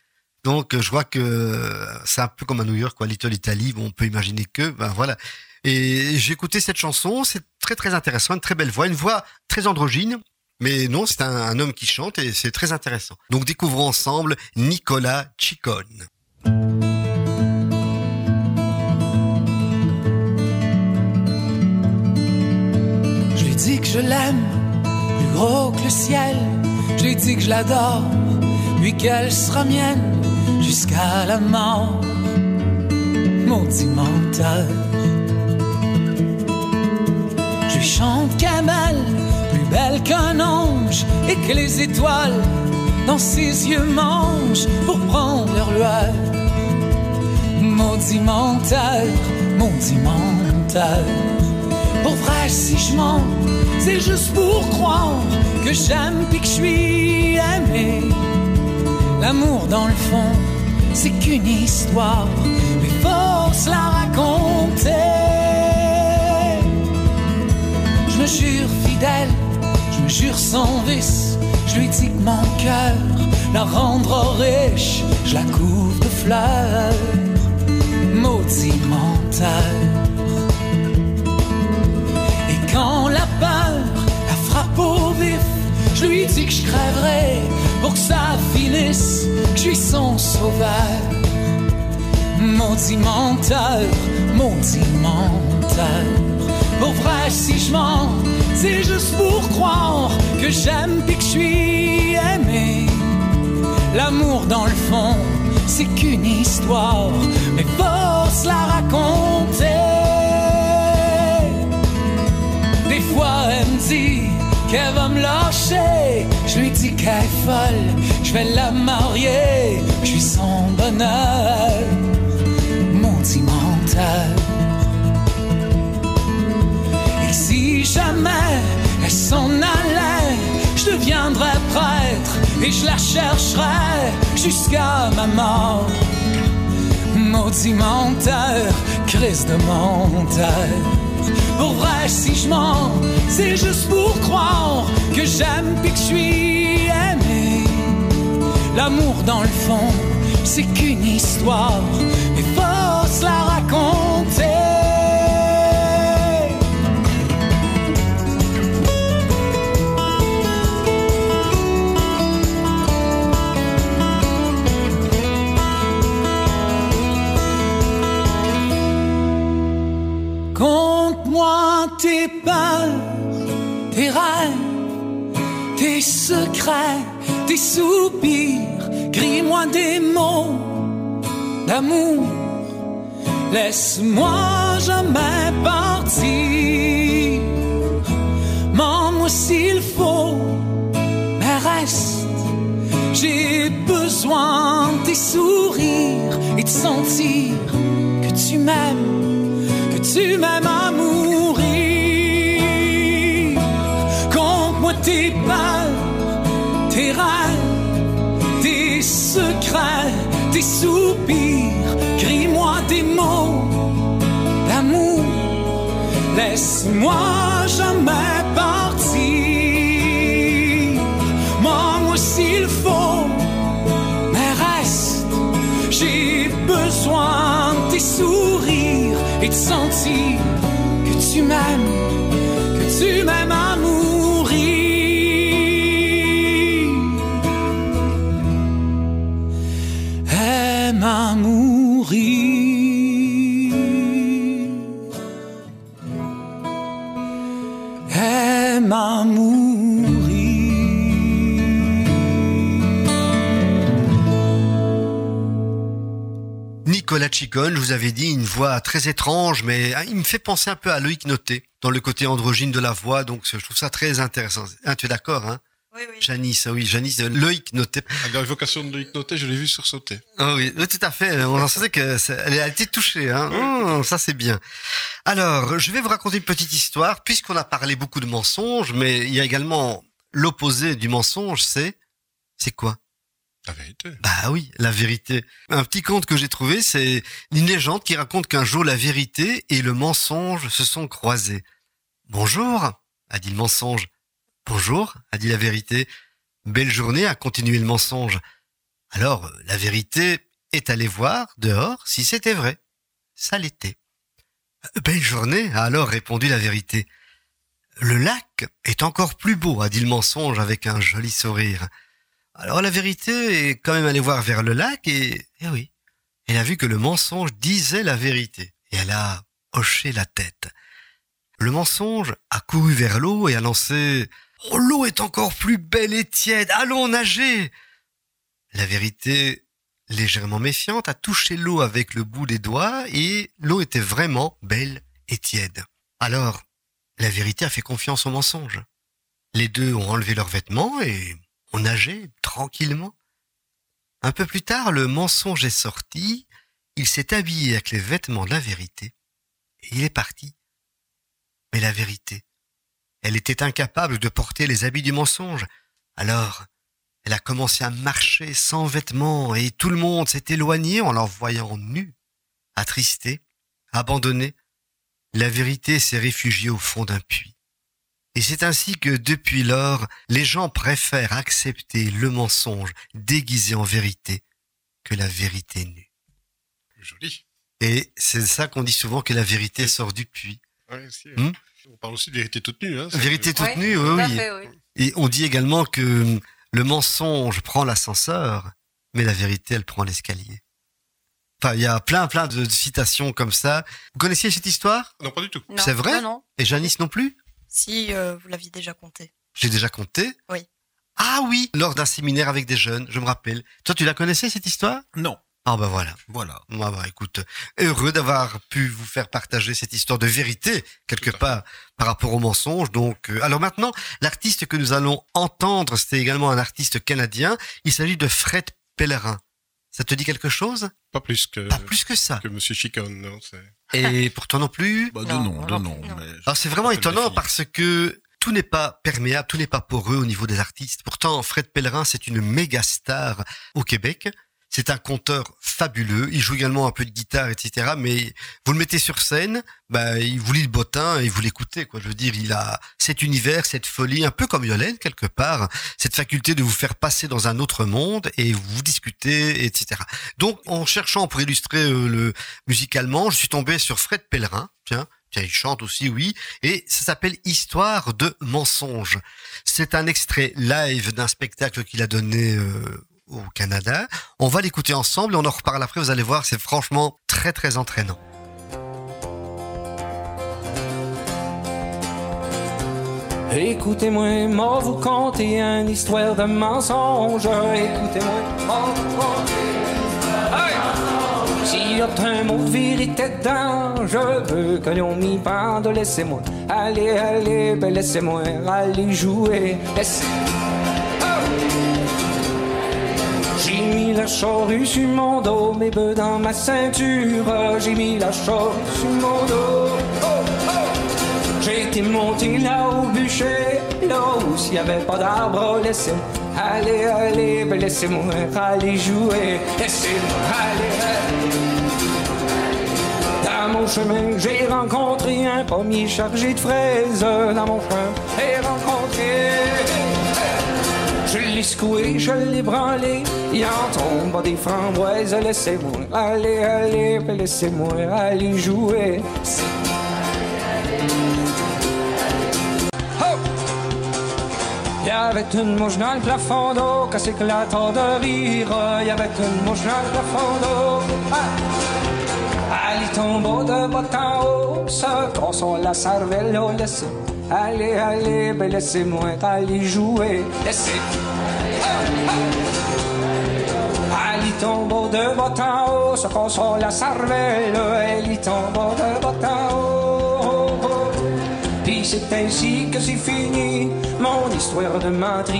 Donc euh, je vois que euh, c'est un peu comme à New York, quoi, Little Italy. Bon, on peut imaginer que, ben voilà. Et j'ai écouté cette chanson, c'est très très intéressant, une très belle voix, une voix très androgyne. Mais non, c'est un, homme qui chante et c'est très intéressant. Donc découvrons ensemble Nicolas Ciccone. Je lui dis que je l'aime, plus gros que le ciel. Je lui dis que je l'adore, puis qu'elle sera mienne jusqu'à la mort. Maudit menteur. Je lui chante plus belle qu'un ange, et que les étoiles dans ses yeux mangent pour prendre leur lueur. Maudit menteur, maudit menteur. Pour vrai, si je mens, c'est juste pour croire que j'aime puis que je suis aimé. L'amour, dans le fond, c'est qu'une histoire, mais se la raconter. Je me jure fidèle, jure sans vice. Je lui dis que mon cœur la rendra riche, je la couvre de fleurs. Maudit menteur. Et quand la peur la frappe au vif, je lui dis que je crèverai pour que ça finisse, que je suis son sauveur. Maudit menteur, maudit menteur. Pour vrai, si je mens, c'est juste pour croire que j'aime puis que je suis aimé. L'amour, dans le fond, c'est qu'une histoire, mais se la raconter. Des fois, elle me dit qu'elle va me lâcher. Je lui dis qu'elle est folle, je vais la marier. Je suis son bonheur, maudit menteur. Et je la chercherai jusqu'à ma mort. Maudit menteur, crise de menteur. Pour vrai, si je mens, c'est juste pour croire que j'aime puis que je suis aimé. L'amour, dans le fond, c'est qu'une histoire, mais faut se la raconter. Secrets, tes soupirs. Crie-moi des mots d'amour. Laisse-moi jamais partir. Mens-moi s'il faut, mais reste. J'ai besoin de tes sourires et de sentir que tu m'aimes, que tu m'aimes à mourir. Conte-moi tes peurs, des soupirs, crie-moi des mots d'amour. Laisse-moi jamais partir. Moi, s'il faut, mais reste. J'ai besoin de tes sourires et de sentir que tu m'aimes, que tu m'aimes Chicone, je vous avais dit, une voix très étrange, mais ah, il me fait penser un peu à Loïc Noté, dans le côté androgyne de la voix, donc je trouve ça très intéressant. Ah, tu es d'accord, hein? Oui, oui. Janice, ah oui, Janice, de Loïc Noté. À l'évocation de Loïc Noté, je l'ai vu sursauter. Ah oui, oui, tout à fait. On en sentait que ça- elle a été touchée. Hein. Hum, ça c'est bien. Alors, je vais vous raconter une petite histoire, puisqu'on a parlé beaucoup de mensonges, mais il y a également l'opposé du mensonge, c'est c'est quoi? La vérité. Bah oui, la vérité. Un petit conte que j'ai trouvé, c'est une légende qui raconte qu'un jour la vérité et le mensonge se sont croisés. Bonjour, a dit le mensonge. Bonjour, a dit la vérité. Belle journée, a continué le mensonge. Alors, la vérité est allée voir dehors si c'était vrai. Ça l'était. Belle journée, a alors répondu la vérité. Le lac est encore plus beau, a dit le mensonge avec un joli sourire. Alors la vérité est quand même allée voir vers le lac et, eh oui, elle a vu que le mensonge disait la vérité et elle a hoché la tête. Le mensonge a couru vers l'eau et a lancé Oh, l'eau est encore plus belle et tiède, allons nager La vérité, légèrement méfiante, a touché l'eau avec le bout des doigts et l'eau était vraiment belle et tiède. Alors, la vérité a fait confiance au mensonge. Les deux ont enlevé leurs vêtements et ont nagé tranquillement. Un peu plus tard, le mensonge est sorti, il s'est habillé avec les vêtements de la vérité et il est parti. Mais la vérité, elle était incapable de porter les habits du mensonge. Alors, elle a commencé à marcher sans vêtements et tout le monde s'est éloigné en la voyant nue, attristée, abandonnée. La vérité s'est réfugiée au fond d'un puits. Et c'est ainsi que depuis lors, les gens préfèrent accepter le mensonge déguisé en vérité que la vérité nue. Joli. Et c'est ça qu'on dit souvent que la vérité sort du puits. Hmm. On parle aussi de vérité toute nue. Hein, Vérité toute Ouais, nue, oui, à oui. fait, oui. Et on dit également que le mensonge prend l'ascenseur, mais la vérité, elle prend l'escalier. Enfin, il y a plein, plein de citations comme ça. Vous connaissiez cette histoire? Non, pas du tout. C'est vrai? Non, non. Et Janice non plus? Si euh, vous l'aviez déjà compté. J'ai déjà compté. Oui. Ah oui, lors d'un séminaire avec des jeunes, je me rappelle. Toi, tu la connaissais, cette histoire? Non. Ah bah voilà. Voilà. Ah bah écoute, heureux d'avoir pu vous faire partager cette histoire de vérité, quelque part, par rapport au mensonge. Donc, euh, alors maintenant, l'artiste que nous allons entendre, c'est également un artiste canadien. Il s'agit de Fred Pellerin. Ça te dit quelque chose? Pas plus que, Pas plus que ça. que Monsieur Chicone. Non, c'est... Et pour toi non plus? Bah, de Non, non, de non, non. non. mais- Alors c'est vraiment étonnant parce que tout n'est pas perméable, tout n'est pas poreux au niveau des artistes. Pourtant, Fred Pellerin, c'est une méga star au Québec. C'est un conteur fabuleux. Il joue également un peu de guitare, etc. Mais vous le mettez sur scène, bah, il vous lit le bottin et vous l'écoutez, quoi. Je veux dire, il a cet univers, cette folie, un peu comme Yolène, quelque part. Cette faculté de vous faire passer dans un autre monde et vous discuter, etc. Donc, en cherchant pour illustrer euh, le musicalement, je suis tombé sur Fred Pellerin. Tiens. Il chante aussi, oui, et ça s'appelle Histoire de mensonge. C'est un extrait live d'un spectacle qu'il a donné euh, au Canada. On va l'écouter ensemble et on en reparle après. Vous allez voir, c'est franchement très très entraînant. Écoutez-moi, moi vous conter une histoire de mensonge. Écoutez-moi, moi vous conter. S'il y a un mot de vérité dedans, je veux que l'on m'y pende. Laissez-moi, allez, allez, ben laissez-moi aller jouer. Laissez- mis la charrue sur mon dos, mes bœufs dans ma ceinture. J'ai mis la charrue sur mon dos. Oh! J'ai été monté là au bûcher, là où s'il y avait pas d'arbre, laissez Allez, allez, ben laissez-moi aller jouer. Laissez-moi aller, aller. Dans mon chemin, j'ai rencontré un pommier chargé de fraises. Dans mon chemin, j'ai rencontré. Je l'ai secoué, je l'ai branlé. Il en tombe des framboises. Laissez-moi aller, ben laissez-moi aller jouer. Il y avait une mouche dans le plafond d'eau, qu'à s'éclatant de rire. Il y avait une mouche dans le plafond d'eau. Ah! Elle de bas en haut, se console la cervelle, laissez. Allez, allez, ben laissez-moi aller jouer. Laissez. Elle y de en haut, se console la cervelle, elle y de bas en haut. Puis c'est ainsi que c'est fini mon histoire de.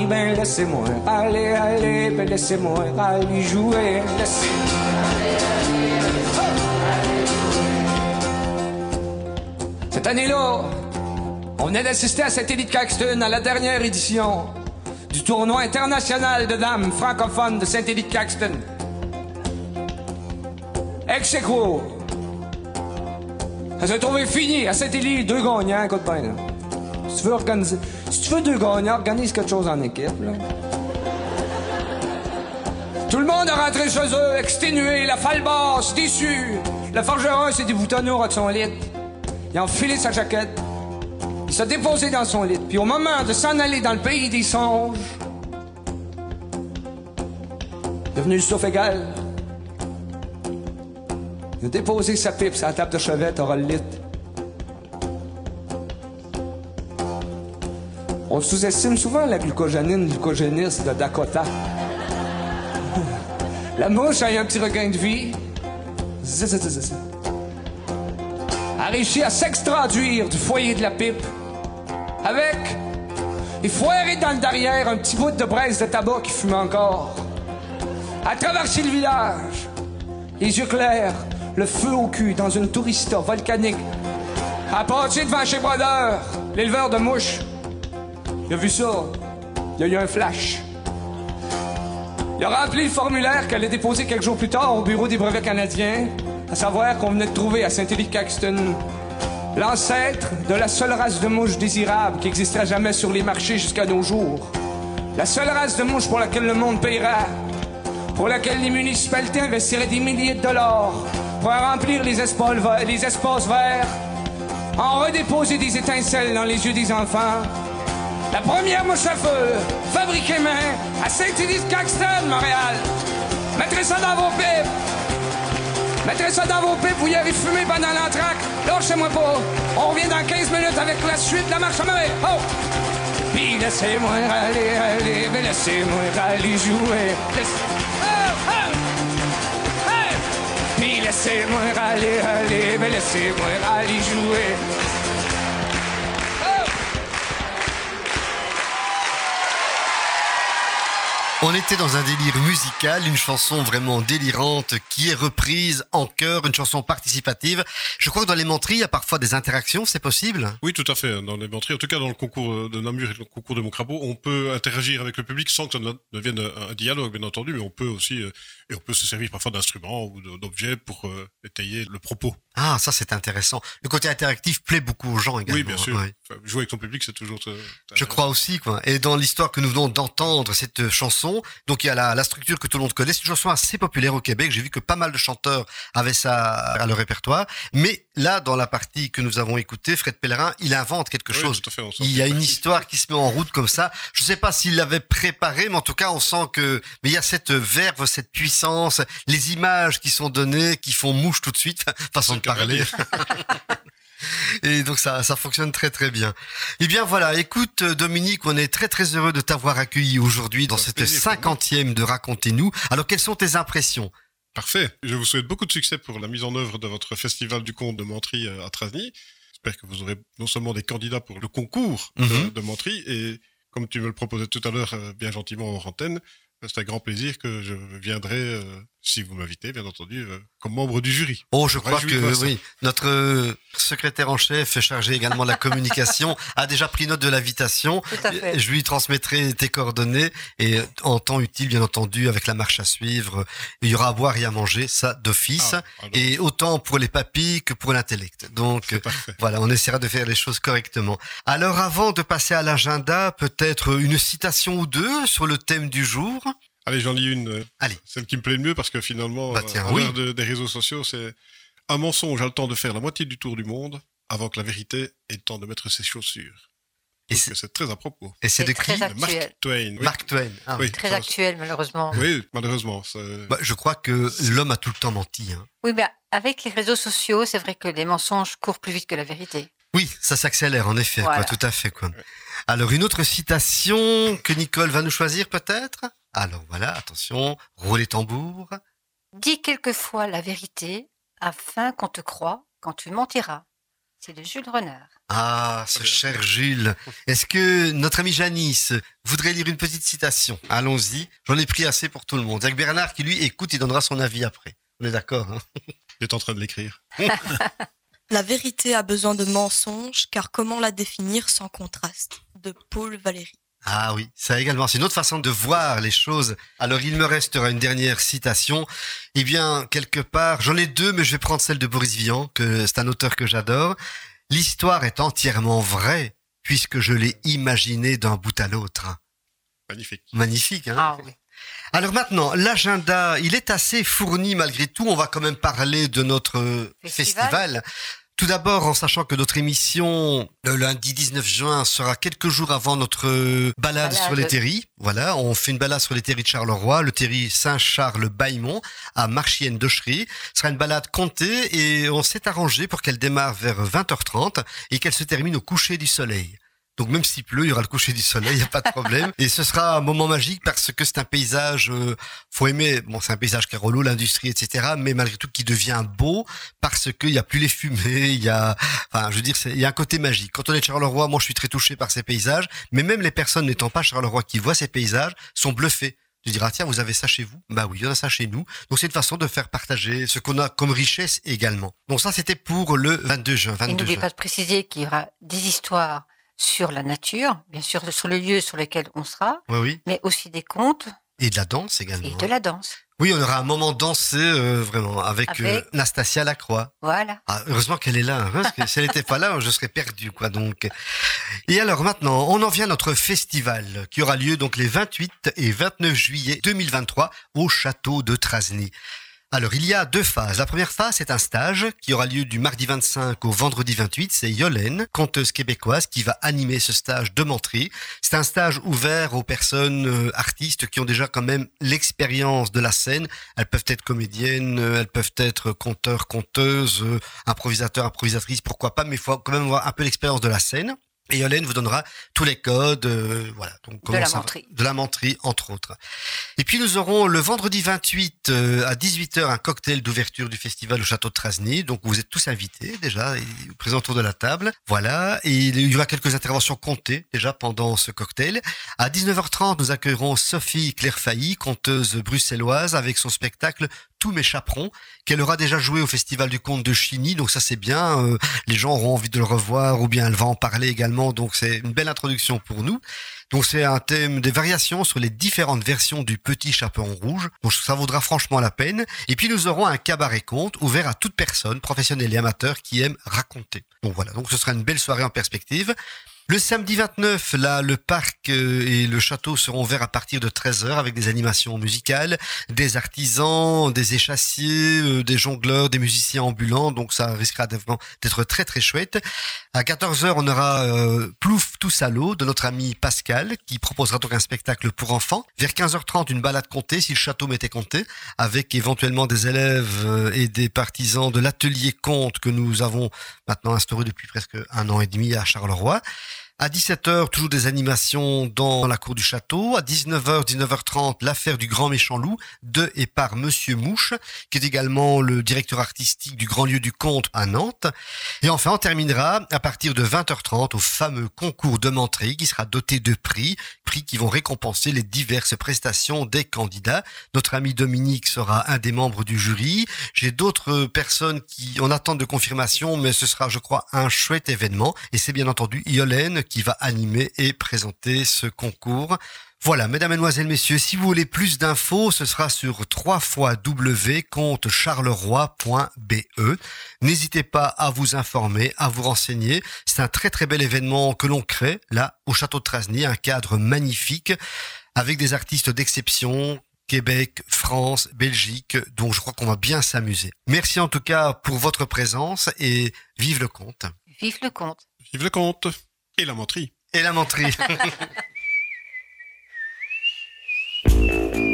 Ben laissez-moi aller, aller, ben laissez-moi aller jouer. Cette année-là, on venait d'assister à Satellite Caxton à la dernière édition du tournoi international de dames francophones de Saint-Élie Caxton. Ex. Ça s'est trouvé fini à Saint-Élie, deux gagnants, écoute bien. Là. Si tu veux organiser, si tu veux deux gagnants, organise quelque chose en équipe. Tout le monde est rentré chez eux, exténué, la falle basse, déçu. Le forgeron s'est déboutonné au son lit. Il a enfilé sa jaquette. Il s'est déposé dans son lit. Puis au moment de s'en aller dans le pays des songes, devenu le souffle égal, il a déposé sa pipe sur la table de chevet, aura le lit. On sous-estime souvent la glucogénine glucogéniste de Dakota. La mouche a eu un petit regain de vie. Zzzz, zzzz, zzzz. A réussi à s'extraduire du foyer de la pipe avec et foiré dans le derrière un petit bout de braise de tabac qui fume encore. A traversé le village, les yeux clairs, le feu au cul dans une tourista volcanique. A passé devant chez Brodeur, l'éleveur de mouches. Il a vu ça. Il a eu un flash. Il a rempli le formulaire qu'elle a déposé quelques jours plus tard au bureau des brevets canadiens, à savoir qu'on venait de trouver à Saint-Élie-Caxton l'ancêtre de la seule race de mouche désirable qui existera jamais sur les marchés jusqu'à nos jours. La seule race de mouche pour laquelle le monde paiera, pour laquelle les municipalités investiraient des milliers de dollars pour remplir les espaces, verts, en redéposer des étincelles dans les yeux des enfants. La première mouche à feu, fabriquée main, à Saint-Élie-Caxton, Montréal. Mettrez ça dans vos pipes. Mettrez ça dans vos pipes, vous y avez fumé pendant l'entraque. Lâchez-moi pas. On revient dans 15 minutes avec la suite de la marche à main. Oh! Puis laissez-moi aller, aller, mais laissez-moi aller jouer. Laisse- Oh, oh! Puis laissez-moi aller, aller, mais laissez-moi aller jouer. On était dans un délire musical, une chanson vraiment délirante qui est reprise en chœur, une chanson participative. Je crois que dans les menteries, il y a parfois des interactions, c'est possible? Oui, tout à fait. Dans les menteries, en tout cas dans le concours de Namur et le concours de Moncrabeau, on peut interagir avec le public sans que ça ne devienne un dialogue, bien entendu, mais on peut aussi, euh, et on peut se servir parfois d'instruments ou d'objets pour euh, étayer le propos. Ah, ça c'est intéressant. Le côté interactif plaît beaucoup aux gens également. Oui, bien sûr. ouais. Enfin, jouer avec ton public, c'est toujours. euh, Je crois aussi, quoi. Et dans l'histoire que nous venons d'entendre, cette chanson, donc il y a la, la structure que tout le monde connaît, c'est une chanson assez populaire au Québec. J'ai vu que pas mal de chanteurs avaient ça à leur répertoire. Mais là, dans la partie que nous avons écoutée, Fred Pellerin, il invente quelque Oui, chose. tout à fait, on sent Il y a une histoire qui se met en route comme ça. Je ne sais pas s'il l'avait préparé, mais en tout cas, on sent que, mais il y a cette verve, cette puissance, les images qui sont données, qui font mouche tout de suite, façon de parler. le Et donc ça, ça fonctionne très très bien. Eh bien voilà, écoute euh, Dominique, on est très très heureux de t'avoir accueilli aujourd'hui dans cette cinquantième de Racontez-nous. Alors quelles sont tes impressions? Parfait. Je vous souhaite beaucoup de succès pour la mise en œuvre de votre festival du conte de Mentry euh, à Trasny. J'espère que vous aurez non seulement des candidats pour le concours de- Mhm. de, Mentry, et comme tu me le proposais tout à l'heure, euh, bien gentiment hors antenne, euh, c'est un grand plaisir que je viendrai euh, si vous m'invitez, bien entendu, euh, comme membre du jury. Oh, je crois que ça. oui. Notre euh, secrétaire en chef, chargé également de la communication, a déjà pris note de l'invitation. Tout à fait. Je lui transmettrai tes coordonnées et euh, en temps utile, bien entendu, avec la marche à suivre. Il y aura à boire et à manger, ça d'office. Ah, Et autant pour les papilles que pour l'intellect. Donc. Voilà, on essaiera de faire les choses correctement. Alors avant de passer à l'agenda, peut-être une citation ou deux sur le thème du jour? Allez, j'en lis une. euh, Allez. Celle qui me plaît le mieux parce que finalement, Bah, euh, tiens, oui. de- des réseaux sociaux, c'est un mensonge a le temps de faire la moitié du tour du monde avant que la vérité ait le temps de mettre ses chaussures. Et c'est- c'est très à propos. Et c'est de qui Mark. Twain. Oui. Mark Twain. Ah, Oui. Très actuel, malheureusement. Oui, malheureusement. c'est- Bah, je crois que l'homme a tout le temps menti. hein. Oui, mais avec les réseaux sociaux, c'est vrai que les mensonges courent plus vite que la vérité. Oui, ça s'accélère en effet, Voilà. quoi, tout à fait. Quoi. Alors une autre citation que Nicole va nous choisir peut-être? Alors voilà, attention, roulez tambour. Dis quelquefois la vérité afin qu'on te croie quand tu mentiras. C'est de Jules Renard. Ah, ce cher Jules. Est-ce que notre ami Janice voudrait lire une petite citation? Allons-y, j'en ai pris assez pour tout le monde. Avec Bernard qui lui écoute, il donnera son avis après. On est d'accord hein? Il est en train de l'écrire. La vérité a besoin de mensonges, car comment la définir sans contraste? De Paul Valéry. Ah oui, ça également, c'est une autre façon de voir les choses. Alors il me restera une dernière citation. Eh bien, quelque part, j'en ai deux, mais je vais prendre celle de Boris Vian, que c'est un auteur que j'adore. L'histoire est entièrement vraie, puisque je l'ai imaginée d'un bout à l'autre. Magnifique. Magnifique, hein? Ah oui. Alors maintenant, l'agenda, il est assez fourni malgré tout. On va quand même parler de notre festival. Festival. Tout d'abord, en sachant que notre émission, le lundi 19 juin, sera quelques jours avant notre balade, Balade. sur les terris. Voilà, on fait une balade sur les terris de Charleroi, le terri Saint-Charles-Bailmont, à Marchienne-d'Auchery. Ce sera une balade comptée et on s'est arrangé pour qu'elle démarre vers 20h30 et qu'elle se termine au coucher du soleil. Donc même s'il pleut, il y aura le coucher du soleil, il n'y a pas de problème. Et ce sera un moment magique parce que c'est un paysage, euh, faut aimer, bon c'est un paysage Carolo, l'industrie, etc. Mais malgré tout qui devient beau parce qu'il n'y a plus les fumées, il y a, enfin je veux dire, il y a un côté magique. Quand on est de Charleroi, moi je suis très touché par ces paysages, mais même les personnes n'étant pas Charleroi qui voient ces paysages sont bluffées. Tu diras, tiens, vous avez ça chez vous? Bah oui, on a ça chez nous. Donc c'est une façon de faire partager ce qu'on a comme richesse également. Donc ça, c'était pour le 22 juin. Et 22 n'oubliez juin. pas de préciser qu'il y aura des histoires sur la nature, bien sûr sur le lieu sur lequel on sera, Oui, oui. mais aussi des contes Et de la danse également. et de la danse. Oui, on aura un moment dansé, euh, vraiment, avec, Avec- euh, Nastasia Lacroix. Voilà. Ah, heureusement qu'elle est là, hein, parce que si elle n'était pas là, je serais perdu, quoi. Donc, et alors maintenant, on en vient à notre festival qui aura lieu donc les 28 et 29 juillet 2023 au château de Trasny. Alors, il y a deux phases. La première phase, c'est un stage qui aura lieu du mardi 25 au vendredi 28. C'est Yolène, conteuse québécoise, qui va animer ce stage de menterie. C'est un stage ouvert aux personnes euh, artistes qui ont déjà quand même l'expérience de la scène. Elles peuvent être comédiennes, euh, elles peuvent être conteurs, conteuses, euh, improvisateurs, improvisatrices, pourquoi pas, mais il faut quand même avoir un peu l'expérience de la scène. Et Yolène vous donnera tous les codes, euh, voilà. Donc, comment la va- menterie. De la menterie, entre autres. Et puis nous aurons le vendredi 28 euh, à 18h un cocktail d'ouverture du festival au château de Trasny. Donc vous êtes tous invités déjà, et présents autour de la table. Voilà, et il y aura quelques interventions comptées déjà pendant ce cocktail. À 19h30, nous accueillerons Sophie Claire Failly, conteuse bruxelloise, avec son spectacle Tous mes chaperons, qu'elle aura déjà joué au festival du conte de Chigny. Donc ça c'est bien, euh, les gens auront envie de le revoir ou bien elle va en parler également. Donc c'est une belle introduction pour nous. Donc c'est un thème des variations sur les différentes versions du petit chaperon rouge. Donc ça vaudra franchement la peine. Et puis nous aurons un cabaret conte ouvert à toute personne, professionnelle et amateur, qui aime raconter. Donc voilà, donc ce sera une belle soirée en perspective. Le samedi 29, là, le parc euh, et le château seront ouverts à partir de 13h avec des animations musicales, des artisans, des échassiers, euh, des jongleurs, des musiciens ambulants. Donc ça risquera d'être très très chouette. À 14h, on aura euh, Plouf tous à l'eau de notre ami Pascal qui proposera donc un spectacle pour enfants. Vers 15h30, une balade comptée si le château m'était compté avec éventuellement des élèves et des partisans de l'atelier conte que nous avons maintenant instauré depuis presque un an et demi à Charleroi. À 17h, toujours des animations dans la cour du château. À 19h, 19h30, l'affaire du grand méchant loup de et par Monsieur Mouche, qui est également le directeur artistique du Grand Lieu du Conte à Nantes. Et enfin, on terminera à partir de 20h30 au fameux concours de menterie qui sera doté de prix, prix qui vont récompenser les diverses prestations des candidats. Notre ami Dominique sera un des membres du jury. J'ai d'autres personnes qui en attendent de confirmation, mais ce sera, je crois, un chouette événement. Et c'est bien entendu Yolène qui va animer et présenter ce concours. Voilà, mesdames, mesdemoiselles, messieurs, si vous voulez plus d'infos, ce sera sur 3 www.charleroi.be. N'hésitez pas à vous informer, à vous renseigner. C'est un très très bel événement que l'on crée là au château de Trasny, un cadre magnifique avec des artistes d'exception, Québec, France, Belgique, donc je crois qu'on va bien s'amuser. Merci en tout cas pour votre présence et vive le conte. Vive le conte. Vive le conte. Et la menterie. Et la menterie.